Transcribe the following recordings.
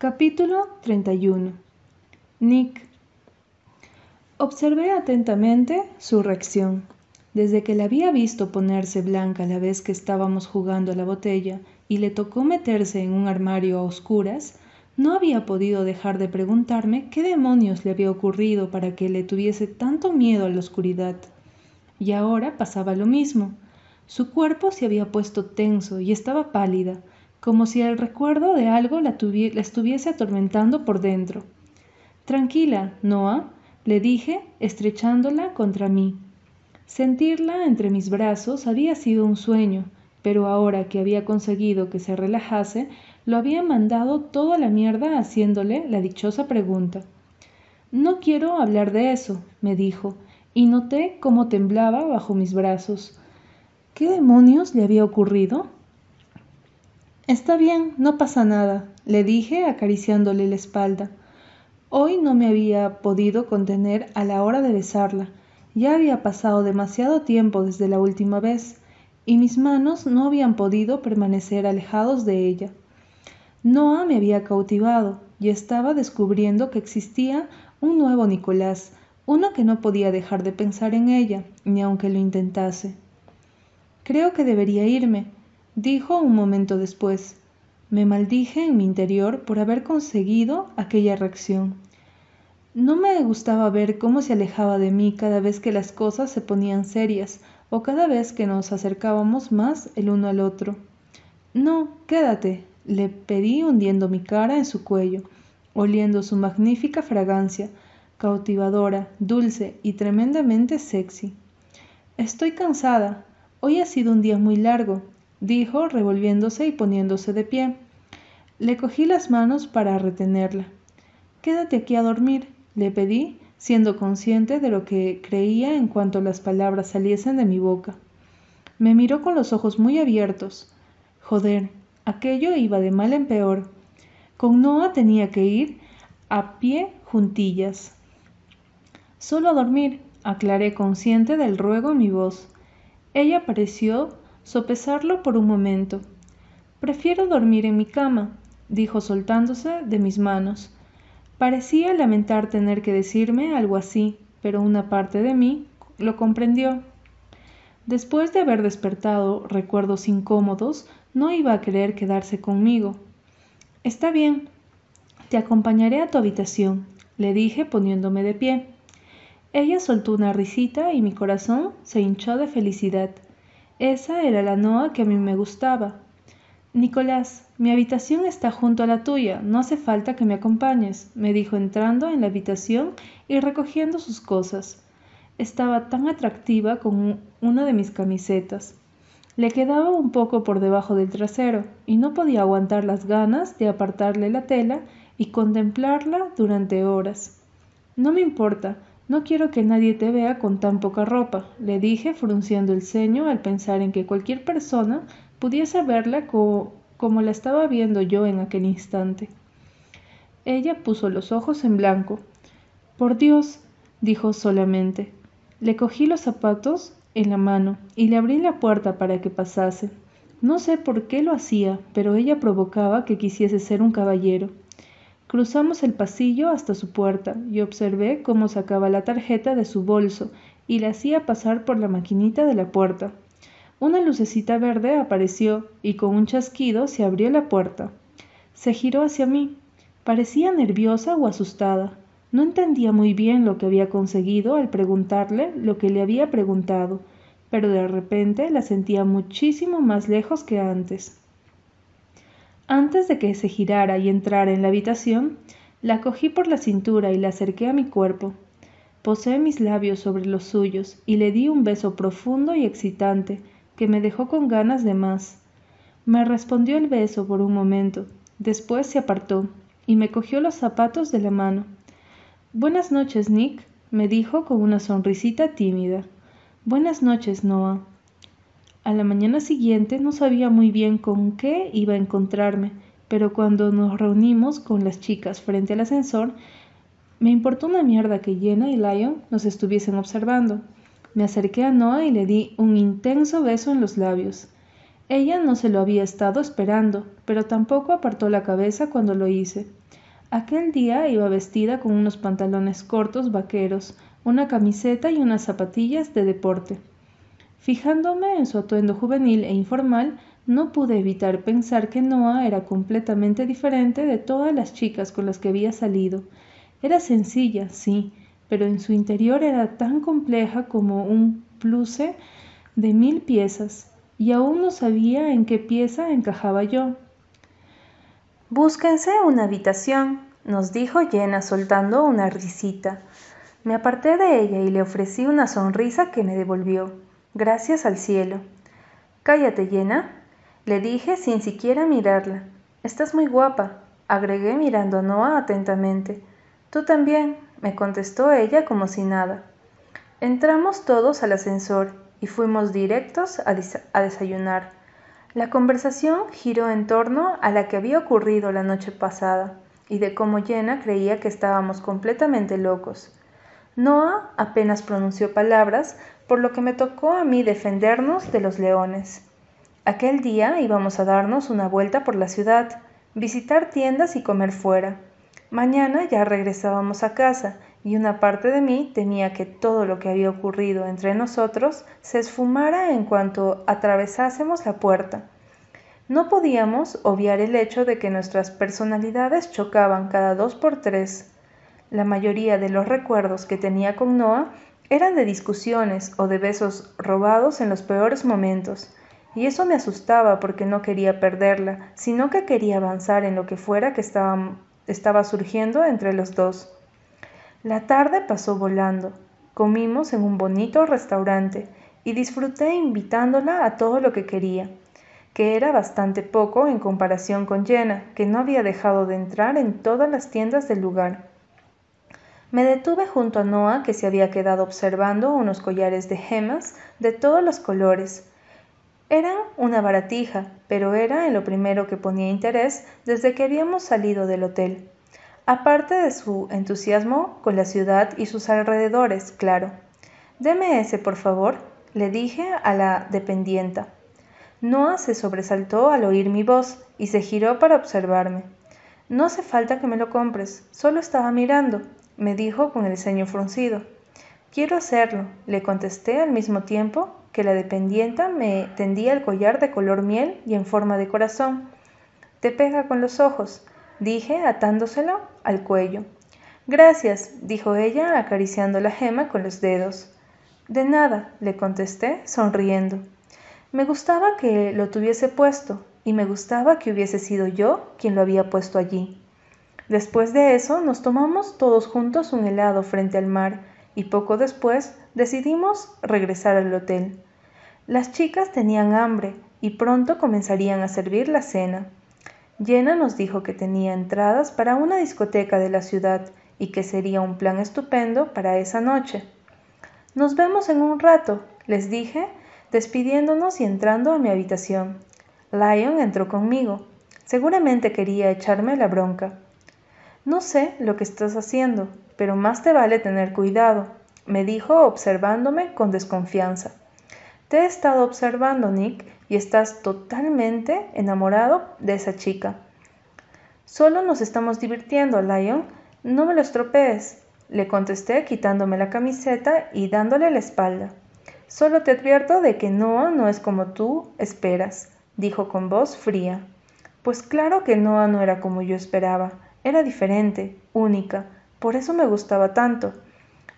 Capítulo 31 Nick Observé atentamente su reacción. Desde que la había visto ponerse blanca la vez que estábamos jugando a la botella y le tocó meterse en un armario a oscuras, no había podido dejar de preguntarme qué demonios le había ocurrido para que le tuviese tanto miedo a la oscuridad. Y ahora pasaba lo mismo. Su cuerpo se había puesto tenso y estaba pálida, como si el recuerdo de algo la, estuviese atormentando por dentro. Tranquila, Noah, le dije, estrechándola contra mí. Sentirla entre mis brazos había sido un sueño, pero ahora que había conseguido que se relajase, lo había mandado todo a la mierda haciéndole la dichosa pregunta. No quiero hablar de eso, me dijo, y noté cómo temblaba bajo mis brazos. ¿Qué demonios le había ocurrido? Está bien, no pasa nada, le dije acariciándole la espalda. Hoy no me había podido contener a la hora de besarla. Ya había pasado demasiado tiempo desde la última vez, y mis manos no habían podido permanecer alejados de ella. Noah me había cautivado y estaba descubriendo que existía un nuevo Nicolás, uno que no podía dejar de pensar en ella, ni aunque lo intentase. Creo que debería irme, dijo un momento después. Me maldije en mi interior por haber conseguido aquella reacción. No me gustaba ver cómo se alejaba de mí cada vez que las cosas se ponían serias o cada vez que nos acercábamos más el uno al otro. No, quédate, le pedí hundiendo mi cara en su cuello, oliendo su magnífica fragancia, cautivadora, dulce y tremendamente sexy. Estoy cansada. Hoy ha sido un día muy largo, dijo, revolviéndose y poniéndose de pie. Le cogí las manos para retenerla. Quédate aquí a dormir, le pedí, siendo consciente de lo que creía en cuanto las palabras saliesen de mi boca. Me miró con los ojos muy abiertos. Joder, aquello iba de mal en peor. Con Noah tenía que ir a pie juntillas. Solo a dormir, aclaré consciente del ruego en mi voz. Ella pareció sopesarlo por un momento. Prefiero dormir en mi cama, dijo soltándose de mis manos. Parecía lamentar tener que decirme algo así, pero una parte de mí lo comprendió. Después de haber despertado recuerdos incómodos, no iba a querer quedarse conmigo. Está bien, te acompañaré a tu habitación, le dije poniéndome de pie. Ella soltó una risita y mi corazón se hinchó de felicidad. Esa era la Noa que a mí me gustaba. Nicolás, mi habitación está junto a la tuya, no hace falta que me acompañes, me dijo entrando en la habitación y recogiendo sus cosas. Estaba tan atractiva como una de mis camisetas. Le quedaba un poco por debajo del trasero y no podía aguantar las ganas de apartarle la tela y contemplarla durante horas. No me importa, no quiero que nadie te vea con tan poca ropa, le dije frunciendo el ceño al pensar en que cualquier persona pudiese verla como la estaba viendo yo en aquel instante. Ella puso los ojos en blanco. Por Dios, dijo solamente. Le cogí los zapatos en la mano y le abrí la puerta para que pasase. No sé por qué lo hacía, pero ella provocaba que quisiese ser un caballero. Cruzamos el pasillo hasta su puerta y observé cómo sacaba la tarjeta de su bolso y la hacía pasar por la maquinita de la puerta. Una lucecita verde apareció y con un chasquido se abrió la puerta. Se giró hacia mí. Parecía nerviosa o asustada. No entendía muy bien lo que había conseguido al preguntarle lo que le había preguntado, pero de repente la sentía muchísimo más lejos que antes. Antes de que se girara y entrara en la habitación, la cogí por la cintura y la acerqué a mi cuerpo. Posé mis labios sobre los suyos y le di un beso profundo y excitante que me dejó con ganas de más. Me respondió el beso por un momento, después se apartó y me cogió los zapatos de la mano. Buenas noches, Nick, me dijo con una sonrisita tímida. Buenas noches, Noah. A la mañana siguiente no sabía muy bien con qué iba a encontrarme, pero cuando nos reunimos con las chicas frente al ascensor, me importó una mierda que Jenna y Lion nos estuviesen observando. Me acerqué a Noah y le di un intenso beso en los labios. Ella no se lo había estado esperando, pero tampoco apartó la cabeza cuando lo hice. Aquel día iba vestida con unos pantalones cortos vaqueros, una camiseta y unas zapatillas de deporte. Fijándome en su atuendo juvenil e informal, no pude evitar pensar que Noah era completamente diferente de todas las chicas con las que había salido. Era sencilla, sí, pero en su interior era tan compleja como un pluce de mil piezas y aún no sabía en qué pieza encajaba yo. Búsquense una habitación, nos dijo Jenna soltando una risita. Me aparté de ella y le ofrecí una sonrisa que me devolvió. Gracias al cielo. Cállate, Jenna, le dije sin siquiera mirarla. Estás muy guapa, agregué mirando a Noah atentamente. Tú también, me contestó ella como si nada. Entramos todos al ascensor y fuimos directos a, desayunar. La conversación giró en torno a la que había ocurrido la noche pasada y de cómo Jenna creía que estábamos completamente locos. Noah apenas pronunció palabras, por lo que me tocó a mí defendernos de los leones. Aquel día íbamos a darnos una vuelta por la ciudad, visitar tiendas y comer fuera. Mañana ya regresábamos a casa y una parte de mí temía que todo lo que había ocurrido entre nosotros se esfumara en cuanto atravesásemos la puerta. No podíamos obviar el hecho de que nuestras personalidades chocaban cada dos por tres. La mayoría de los recuerdos que tenía con Noah eran de discusiones o de besos robados en los peores momentos, y eso me asustaba porque no quería perderla, sino que quería avanzar en lo que fuera que estaba, surgiendo entre los dos. La tarde pasó volando. Comimos en un bonito restaurante y disfruté invitándola a todo lo que quería, que era bastante poco en comparación con Jenna, que no había dejado de entrar en todas las tiendas del lugar. Me detuve junto a Noah, que se había quedado observando unos collares de gemas de todos los colores. Eran una baratija, pero era en lo primero que ponía interés desde que habíamos salido del hotel aparte de su entusiasmo con la ciudad y sus alrededores, claro. Deme ese, por favor, le dije a la dependienta. Noah se sobresaltó al oír mi voz y se giró para observarme. No hace falta que me lo compres, solo estaba mirando, me dijo con el ceño fruncido. Quiero hacerlo, le contesté al mismo tiempo que la dependienta me tendía el collar de color miel y en forma de corazón. Te pega con los ojos, dije atándoselo al cuello. Gracias, dijo ella acariciando la gema con los dedos. De nada, le contesté, sonriendo. Me gustaba que lo tuviese puesto, y me gustaba que hubiese sido yo quien lo había puesto allí. Después de eso nos tomamos todos juntos un helado frente al mar, y poco después decidimos regresar al hotel. Las chicas tenían hambre y pronto comenzarían a servir la cena. Jenna nos dijo que tenía entradas para una discoteca de la ciudad y que sería un plan estupendo para esa noche. Nos vemos en un rato, les dije, despidiéndonos y entrando a mi habitación. Lion entró conmigo. Seguramente quería echarme la bronca. No sé lo que estás haciendo, pero más te vale tener cuidado, me dijo observándome con desconfianza. Te he estado observando, Nick, y estás totalmente enamorado de esa chica. Solo nos estamos divirtiendo, Lion. No me lo estropees, le contesté quitándome la camiseta y dándole la espalda. Solo te advierto de que Noah no es como tú esperas, dijo con voz fría. Pues claro que Noah no era como yo esperaba, era diferente, única, por eso me gustaba tanto.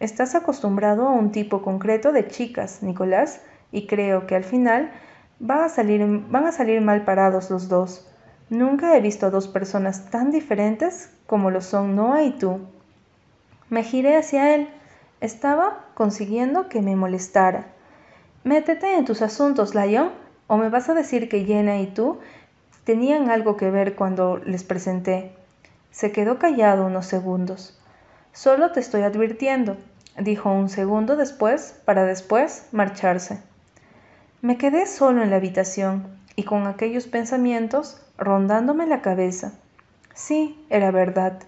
Estás acostumbrado a un tipo concreto de chicas, Nicolás, y creo que al final Van a, salir, mal parados los dos. Nunca he visto a dos personas tan diferentes como lo son Noah y tú. Me giré hacia él. Estaba consiguiendo que me molestara. Métete en tus asuntos, Lion, o me vas a decir que Jenna y tú tenían algo que ver cuando les presenté. Se quedó callado unos segundos. Solo te estoy advirtiendo, dijo un segundo después, para después marcharse. Me quedé solo en la habitación y con aquellos pensamientos rondándome la cabeza. Sí, era verdad.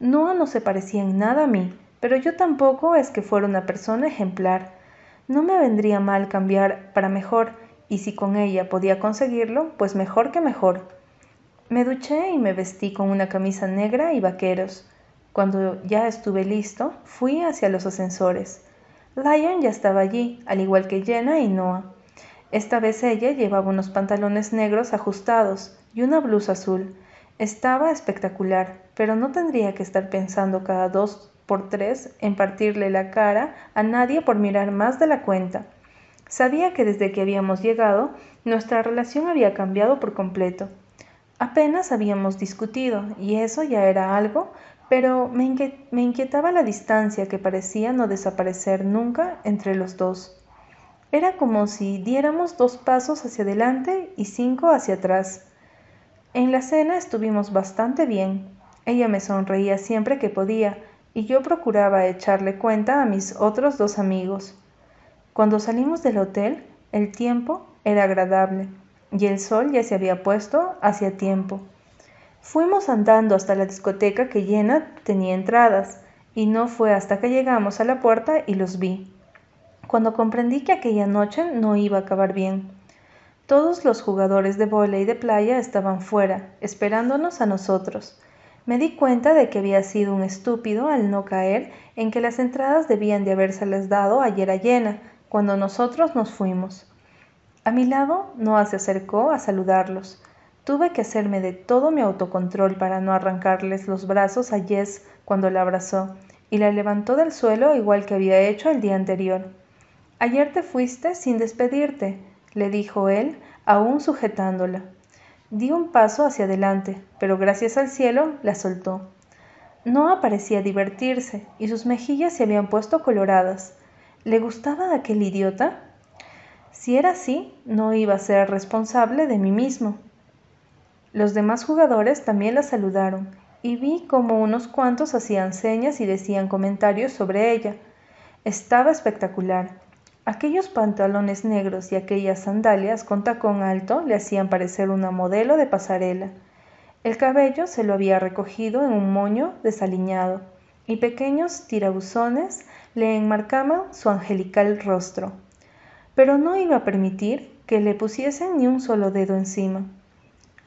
Noah no se parecía en nada a mí, pero yo tampoco es que fuera una persona ejemplar. No me vendría mal cambiar para mejor y si con ella podía conseguirlo, pues mejor que mejor. Me duché y me vestí con una camisa negra y vaqueros. Cuando ya estuve listo, fui hacia los ascensores. Lion ya estaba allí, al igual que Jenna y Noah. Esta vez ella llevaba unos pantalones negros ajustados y una blusa azul. Estaba espectacular, pero no tendría que estar pensando cada dos por tres en partirle la cara a nadie por mirar más de la cuenta. Sabía que desde que habíamos llegado, nuestra relación había cambiado por completo. Apenas habíamos discutido, y eso ya era algo, pero me, inquietaba la distancia que parecía no desaparecer nunca entre los dos. Era como si diéramos dos pasos hacia adelante y cinco hacia atrás. En la cena estuvimos bastante bien. Ella me sonreía siempre que podía y yo procuraba echarle cuenta a mis otros dos amigos. Cuando salimos del hotel, el tiempo era agradable y el sol ya se había puesto hacia tiempo. Fuimos andando hasta la discoteca que llena tenía entradas y no fue hasta que llegamos a la puerta y los vi cuando comprendí que aquella noche no iba a acabar bien. Todos los jugadores de y de playa estaban fuera, esperándonos a nosotros. Me di cuenta de que había sido un estúpido al no caer en que las entradas debían de habérseles dado ayer a llena, cuando nosotros nos fuimos. A mi lado, Noah se acercó a saludarlos. Tuve que hacerme de todo mi autocontrol para no arrancarles los brazos a Jess cuando la abrazó, y la levantó del suelo igual que había hecho el día anterior. Ayer te fuiste sin despedirte, le dijo él, aún sujetándola. Di un paso hacia adelante, pero gracias al cielo la soltó. No parecía divertirse y sus mejillas se habían puesto coloradas. ¿Le gustaba aquel idiota? Si era así, no iba a ser responsable de mí mismo. Los demás jugadores también la saludaron y vi como unos cuantos hacían señas y decían comentarios sobre ella. Estaba espectacular Aquellos pantalones negros y aquellas sandalias con tacón alto le hacían parecer una modelo de pasarela. El cabello se lo había recogido en un moño desaliñado y pequeños tirabuzones le enmarcaban su angelical rostro. Pero no iba a permitir que le pusiesen ni un solo dedo encima.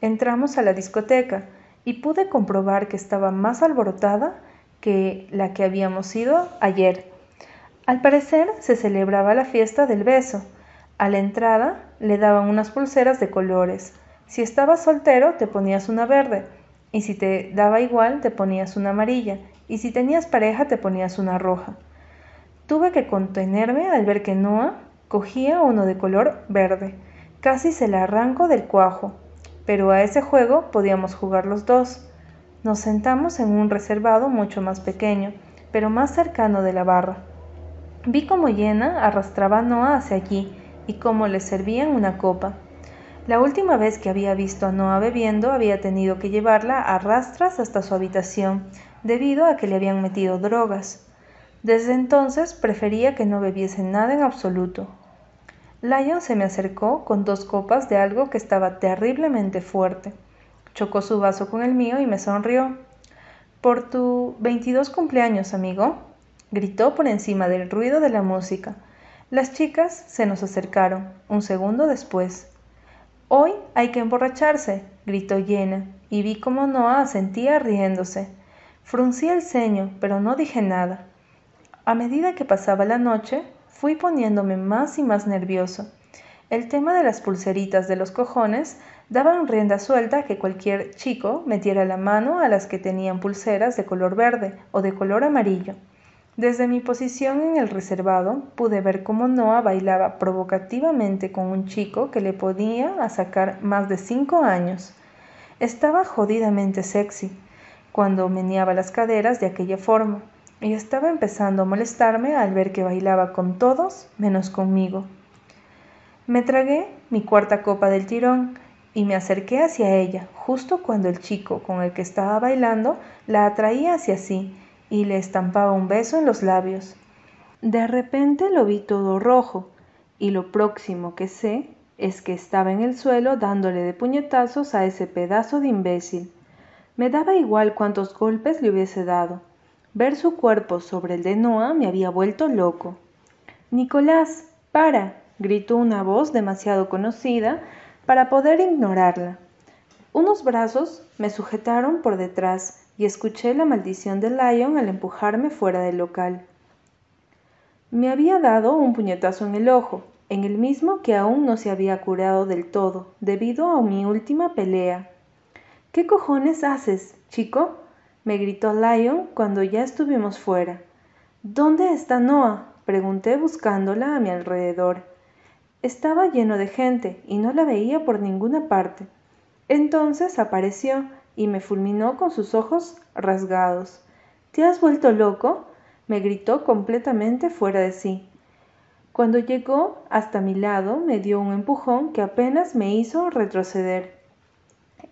Entramos a la discoteca y pude comprobar que estaba más alborotada que la que habíamos ido ayer. Al parecer se celebraba la fiesta del beso. A la entrada le daban unas pulseras de colores. Si estabas soltero te ponías una verde, y si te daba igual te ponías una amarilla, y si tenías pareja te ponías una roja. Tuve que contenerme al ver que Noah cogía uno de color verde. Casi se la arranco del cuajo, pero a ese juego podíamos jugar los dos. Nos sentamos en un reservado mucho más pequeño, pero más cercano de la barra. Vi cómo Yena arrastraba a Noah hacia allí y cómo le servían una copa. La última vez que había visto a Noah bebiendo había tenido que llevarla a rastras hasta su habitación, debido a que le habían metido drogas. Desde entonces prefería que no bebiese nada en absoluto. Lion se me acercó con dos copas de algo que estaba terriblemente fuerte. Chocó su vaso con el mío y me sonrió. Por tu 22 cumpleaños, amigo, gritó por encima del ruido de la música. Las chicas se nos acercaron, un segundo después. Hoy hay que emborracharse, gritó Jenna, y vi cómo Noah asentía riéndose. Fruncí el ceño, pero no dije nada. A medida que pasaba la noche, fui poniéndome más y más nervioso. El tema de las pulseritas de los cojones daban rienda suelta a que cualquier chico metiera la mano a las que tenían pulseras de color verde o de color amarillo. Desde mi posición en el reservado pude ver cómo Noah bailaba provocativamente con un chico que le podía sacar más de cinco años. Estaba jodidamente sexy cuando meneaba las caderas de aquella forma y estaba empezando a molestarme al ver que bailaba con todos menos conmigo. Me tragué mi cuarta copa del tirón y me acerqué hacia ella justo cuando el chico con el que estaba bailando la atraía hacia sí y le estampaba un beso en los labios. De repente lo vi todo rojo, y lo próximo que sé es que estaba en el suelo dándole de puñetazos a ese pedazo de imbécil. Me daba igual cuántos golpes le hubiese dado. Ver su cuerpo sobre el de Noah me había vuelto loco. Nicolás, para, gritó una voz demasiado conocida para poder ignorarla. Unos brazos me sujetaron por detrás y escuché la maldición de Lion al empujarme fuera del local. Me había dado un puñetazo en el ojo, en el mismo que aún no se había curado del todo, debido a mi última pelea. ¿Qué cojones haces, chico? Me gritó Lion cuando ya estuvimos fuera. ¿Dónde está Noah? pregunté buscándola a mi alrededor. Estaba lleno de gente y no la veía por ninguna parte. Entonces apareció y me fulminó con sus ojos rasgados. ¿Te has vuelto loco? me gritó completamente fuera de sí. Cuando llegó hasta mi lado me dio un empujón que apenas me hizo retroceder.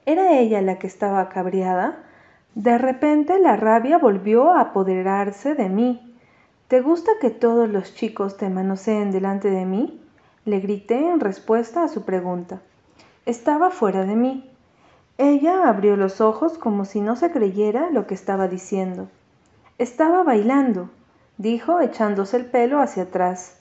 ¿Era ella la que estaba cabreada? De repente la rabia volvió a apoderarse de mí. ¿Te gusta que todos los chicos te manoseen delante de mí? Le grité en respuesta a su pregunta. Estaba fuera de mí. Ella abrió los ojos como si no se creyera lo que estaba diciendo. Estaba bailando, dijo echándose el pelo hacia atrás.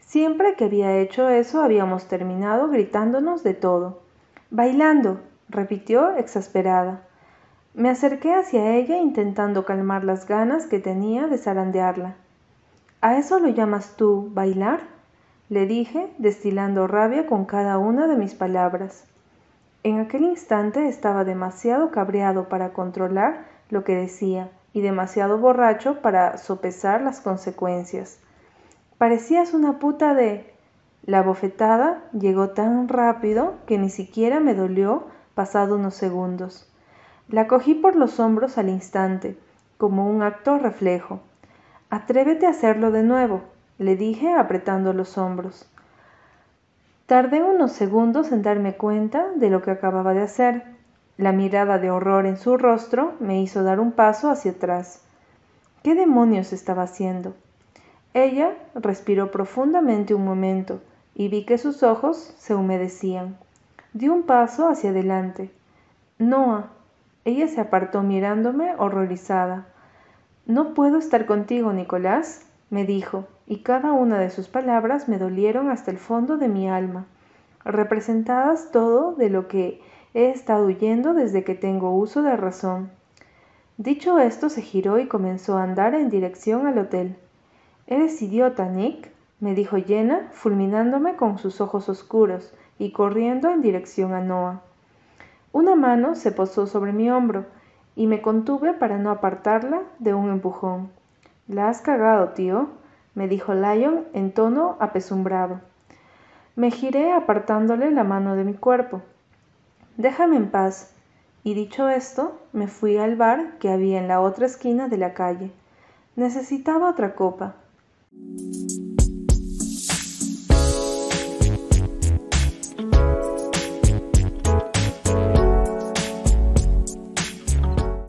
Siempre que había hecho eso habíamos terminado gritándonos de todo. Bailando, repitió exasperada. Me acerqué hacia ella intentando calmar las ganas que tenía de zarandearla. ¿A eso lo llamas tú bailar? le dije, destilando rabia con cada una de mis palabras. En aquel instante estaba demasiado cabreado para controlar lo que decía y demasiado borracho para sopesar las consecuencias. Parecías una puta de... La bofetada llegó tan rápido que ni siquiera me dolió pasado unos segundos. La cogí por los hombros al instante, como un acto reflejo. Atrévete a hacerlo de nuevo, le dije apretando los hombros. Tardé unos segundos en darme cuenta de lo que acababa de hacer. La mirada de horror en su rostro me hizo dar un paso hacia atrás. ¿Qué demonios estaba haciendo? Ella respiró profundamente un momento y vi que sus ojos se humedecían. Di un paso hacia adelante. Noah. Ella se apartó mirándome horrorizada. No puedo estar contigo, Nicolás, me dijo, y cada una de sus palabras me dolieron hasta el fondo de mi alma, representadas todo de lo que he estado huyendo desde que tengo uso de razón. Dicho esto, se giró y comenzó a andar en dirección al hotel. Eres idiota, Nick, me dijo Jenna, fulminándome con sus ojos oscuros y corriendo en dirección a Noah. Una mano se posó sobre mi hombro y me contuve para no apartarla de un empujón. La has cagado, tío, me dijo Lion en tono apesumbrado. Me giré apartándole la mano de mi cuerpo. Déjame en paz. Y dicho esto, me fui al bar que había en la otra esquina de la calle. Necesitaba otra copa.